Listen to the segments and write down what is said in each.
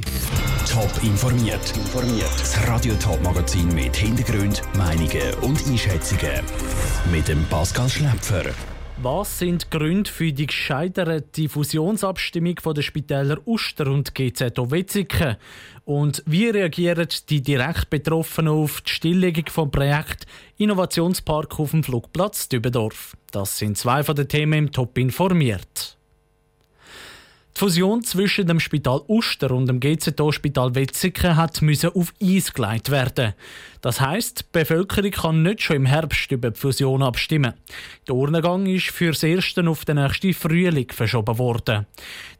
Top informiert. Das Radio Top Magazin mit Hintergrund, Meinungen und Einschätzungen mit dem Pascal Schläpfer. Was sind die Gründe für die gescheiterte Fusionsabstimmung von den Spitälern Uster und GZO Wetzikon? Und wie reagieren die direkt Betroffenen auf die Stilllegung vom Projekt Innovationspark auf dem Flugplatz Dübendorf? Das sind zwei von den Themen im Top informiert. Die Fusion zwischen dem Spital Uster und dem GZO-Spital Wetzikon hat auf Eis gelegt werden. Das heisst, die Bevölkerung kann nicht schon im Herbst über die Fusion abstimmen. Der Urnengang ist für das Erste auf den nächsten Frühling verschoben worden.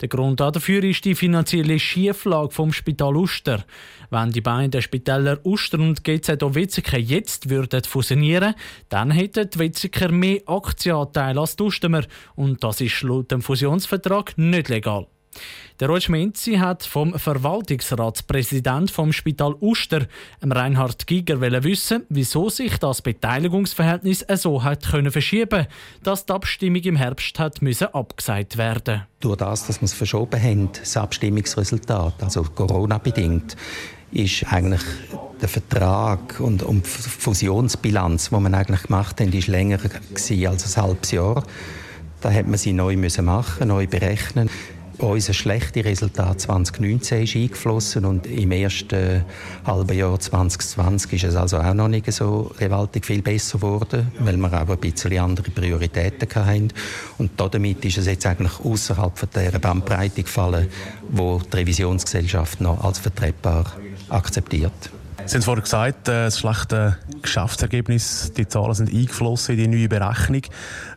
Der Grund dafür ist die finanzielle Schieflage vom Spital Uster. Wenn die beiden Spitäler Uster und GZO Wetzikon jetzt würden fusionieren, dann hätten die Wetziker mehr Aktienanteile als die Ustemer und das ist laut dem Fusionsvertrag nicht legal. Der Roger Menzi hat vom Verwaltungsratspräsident vom Spital Uster, Reinhard Giger, wissen, wieso sich das Beteiligungsverhältnis so hat können verschieben, dass die Abstimmung im Herbst hat müssen abgesagt werden. Durch das, dass wir es verschoben haben, das Abstimmungsresultat, also Corona bedingt, ist eigentlich der Vertrag und, und die Fusionsbilanz, die man eigentlich gemacht haben, ist länger als ein halbes Jahr. Da hat man sie neu müssen machen, neu berechnen unser schlechtes Resultat 2019 ist eingeflossen und im ersten halben Jahr 2020 ist es also auch noch nicht so gewaltig viel besser geworden, weil wir auch ein bisschen andere Prioritäten hatten. Und damit ist es jetzt eigentlich außerhalb der Bandbreite gefallen, wo die Revisionsgesellschaft noch als vertretbar akzeptiert. Sie haben vorhin gesagt, äh, das schlechte Geschäftsergebnis, die Zahlen sind eingeflossen in die neue Berechnung.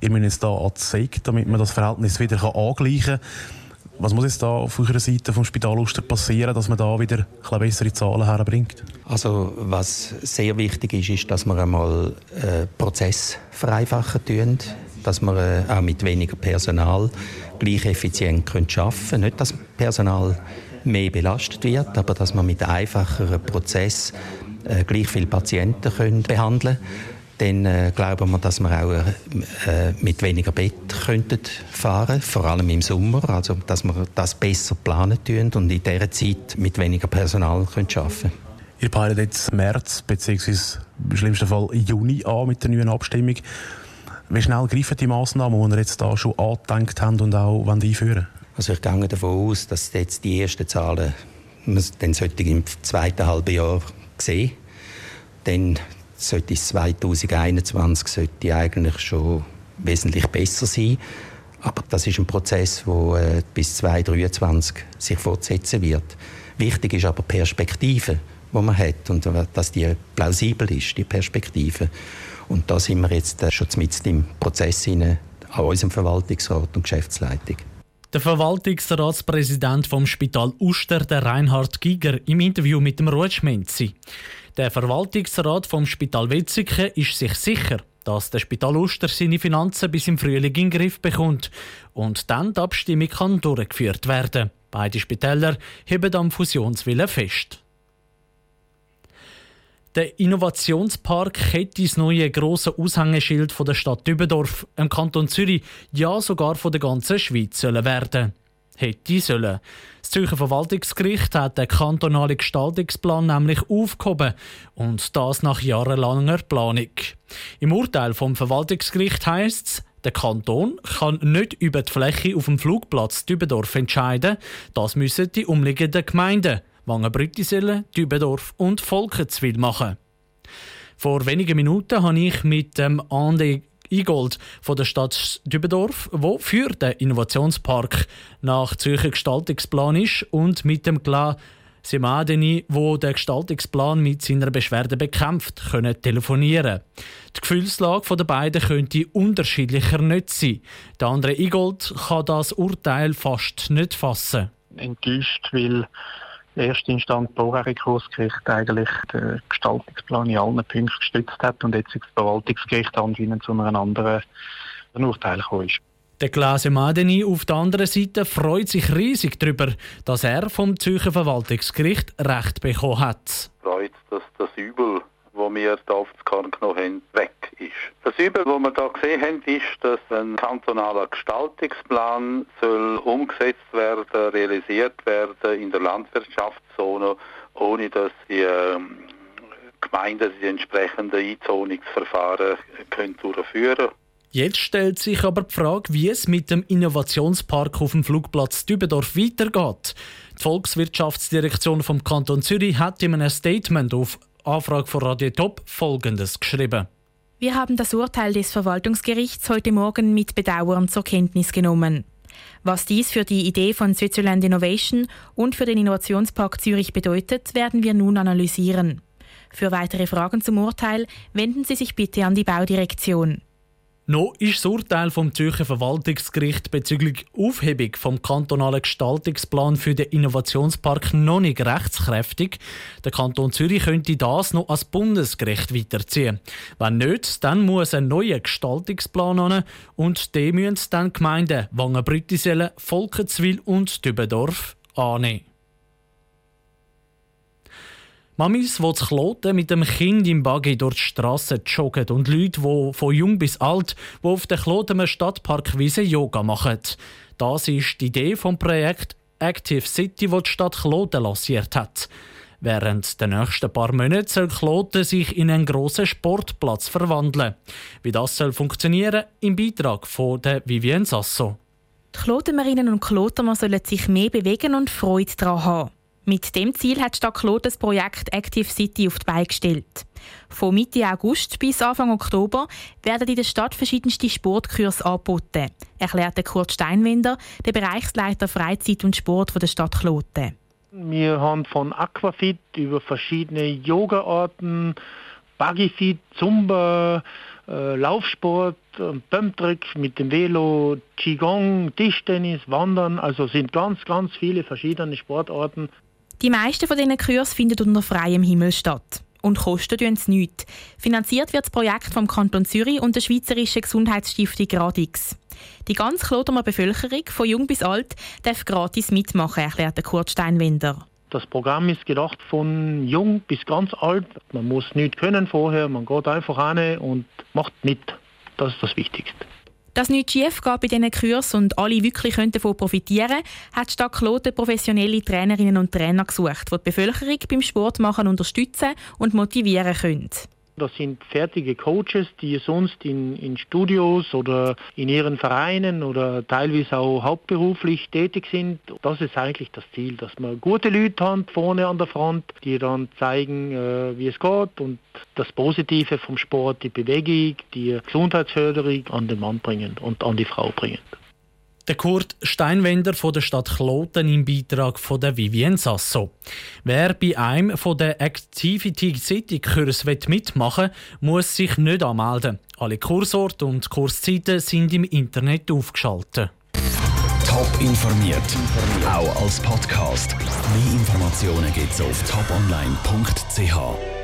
Ihr müsst jetzt hier an die SEG, damit man das Verhältnis wieder angleichen kann. Was muss jetzt da auf eurer Seite vom Spital Uster passieren, dass man da wieder bessere Zahlen herbringt? Also was sehr wichtig ist, ist, dass wir einmal äh, Prozess vereinfachen tun, dass wir äh, auch mit weniger Personal gleich effizient können arbeiten können. Nicht, dass Personal mehr belastet wird, aber dass man mit einfacheren Prozess äh, gleich viele Patienten können behandeln dann äh, glauben wir, dass wir auch äh, mit weniger Bett könnten fahren vor allem im Sommer, also dass wir das besser planen tun und in dieser Zeit mit weniger Personal können arbeiten Ihr peilt jetzt März bzw. im schlimmsten Fall Juni an mit der neuen Abstimmung. Wie schnell greifen die Massnahmen, die ihr jetzt da schon angedenkt habt und auch einführen Also ich gehe davon aus, dass jetzt die ersten Zahlen dann sollte im zweiten halben Jahr sehen. Dann sollte es 2021 sollte eigentlich schon wesentlich besser sein. Aber das ist ein Prozess, der äh, bis 2023 sich fortsetzen wird. Wichtig ist aber die Perspektive, die man hat und dass die plausibel ist, die Perspektive. Und da sind wir jetzt äh, schon mit im Prozess an unserem Verwaltungsrat und Geschäftsleitung. Der Verwaltungsratspräsident vom Spital Uster, der Reinhard Giger, im Interview mit dem Ruhetschmenzi. Der Verwaltungsrat vom Spital Wetzikon ist sich sicher, dass der Spital Uster seine Finanzen bis im Frühling in den Griff bekommt und dann die Abstimmung kann durchgeführt werden. Beide Spitäler heben am Fusionswillen fest. Der Innovationspark hätte das neue grosse Aushängeschild von der Stadt Dübendorf, im Kanton Zürich, ja sogar von der ganzen Schweiz sollen werden hätte sollen. Das Zürcher Verwaltungsgericht hat den kantonalen Gestaltungsplan nämlich aufgehoben und das nach jahrelanger Planung. Im Urteil vom Verwaltungsgericht heißt es, der Kanton kann nicht über die Fläche auf dem Flugplatz Dübendorf entscheiden. Das müssen die umliegenden Gemeinden Wangenbrüttisellen, Dübendorf und Volkenswil machen. Vor wenigen Minuten habe ich mit dem Ande Igold von der Stadt Dübendorf, wo für den Innovationspark nach Zürcher Gestaltungsplan ist und mit dem Gla Semadeni, wo der Gestaltungsplan mit seiner Beschwerde bekämpft, können telefonieren. Die Gefühlslage der beiden könnte unterschiedlicher nicht sein. Der andere Igold kann das Urteil fast nicht fassen. Enttäuscht, weil erste Instanz Bauherrenkursgericht eigentlich den Gestaltungsplan in allen Punkten gestützt hat und jetzt das Verwaltungsgericht anscheinend zu einem anderen Urteil gekommen ist. Der Glase Madeni auf der anderen Seite freut sich riesig darüber, dass er vom Zürcher Verwaltungsgericht Recht bekommen hat. Freut, dass das Übel wo wir hier auf das Korn genommen haben, weg ist. Das Übel, was wir hier gesehen haben, ist, dass ein kantonaler Gestaltungsplan soll umgesetzt werden, realisiert werden in der Landwirtschaftszone, ohne dass die ähm, Gemeinden die entsprechenden Einzonungsverfahren können durchführen können. Jetzt stellt sich aber die Frage, wie es mit dem Innovationspark auf dem Flugplatz Dübendorf weitergeht. Die Volkswirtschaftsdirektion vom Kanton Zürich hat in einem Statement auf Anfrage von Radio Top Folgendes geschrieben. Wir haben das Urteil des Verwaltungsgerichts heute Morgen mit Bedauern zur Kenntnis genommen. Was dies für die Idee von Switzerland Innovation und für den Innovationspark Zürich bedeutet, werden wir nun analysieren. Für weitere Fragen zum Urteil wenden Sie sich bitte an die Baudirektion. Noch ist das Urteil vom Zürcher Verwaltungsgericht bezüglich Aufhebung vom kantonalen Gestaltungsplan für den Innovationspark noch nicht rechtskräftig. Der Kanton Zürich könnte das noch als Bundesgericht weiterziehen. Wenn nicht, dann muss ein neuer Gestaltungsplan an und den müssen dann Gemeinden Wangen-Brüttisellen, Volkenswil und Dübendorf annehmen. Mamis, die zu Kloten mit dem Kind im Buggy durch die Straße joggen und Leute, die von jung bis alt, die auf der Klotener Stadtparkwiese Yoga machen. Das ist die Idee vom Projekt Active City, das die Stadt Kloten lanciert hat. Während der nächsten paar Monate soll Kloten sich in einen grossen Sportplatz verwandeln. Wie das soll funktionieren, im Beitrag von der Vivien Sasso. Die Klotemerinnen und Klotemer sollen sich mehr bewegen und Freude daran haben. Mit dem Ziel hat die Stadt Claude das Projekt Active City auf die Beine gestellt. Von Mitte August bis Anfang Oktober werden in der Stadt verschiedenste Sportkurse angeboten, erklärte Kurt Steinwender, der Bereichsleiter Freizeit und Sport der Stadt Claude. Wir haben von Aquafit über verschiedene Yoga-Arten, Buggyfit, Zumba, äh, Laufsport, Pumptrick mit dem Velo, Qigong, Tischtennis, Wandern. Also sind ganz, ganz viele verschiedene Sportarten, die meisten von diesen Kursen finden unter freiem Himmel statt und kosten uns nichts. Finanziert wird das Projekt vom Kanton Zürich und der Schweizerischen Gesundheitsstiftung Gradix. Die ganze Klotemer Bevölkerung, von jung bis alt, darf gratis mitmachen, erklärt Kurt Steinwender. Das Programm ist gedacht von jung bis ganz alt. Man muss nichts können vorher, man geht einfach hin und macht mit. Das ist das Wichtigste. Dass nichts schief geht bei diesen Kursen und alle wirklich davon profitieren können, hat die Stadt Kloten professionelle Trainerinnen und Trainer gesucht, die die Bevölkerung beim Sportmachen unterstützen und motivieren können. Das sind fertige Coaches, die sonst in, in Studios oder in ihren Vereinen oder teilweise auch hauptberuflich tätig sind. Das ist eigentlich das Ziel, dass man gute Leute haben vorne an der Front, die dann zeigen, äh, wie es geht und das Positive vom Sport, die Bewegung, die Gesundheitsförderung an den Mann bringen und an die Frau bringen. Der Kurt Steinwender von der Stadt Kloten im Beitrag von der Vivien Sasso. Wer bei einem von der Activity City Kurs mitmachen will, muss sich nicht anmelden. Alle Kursorte und Kurszeiten sind im Internet aufgeschaltet. Top informiert, auch als Podcast. Mehr Informationen gibt's auf toponline.ch.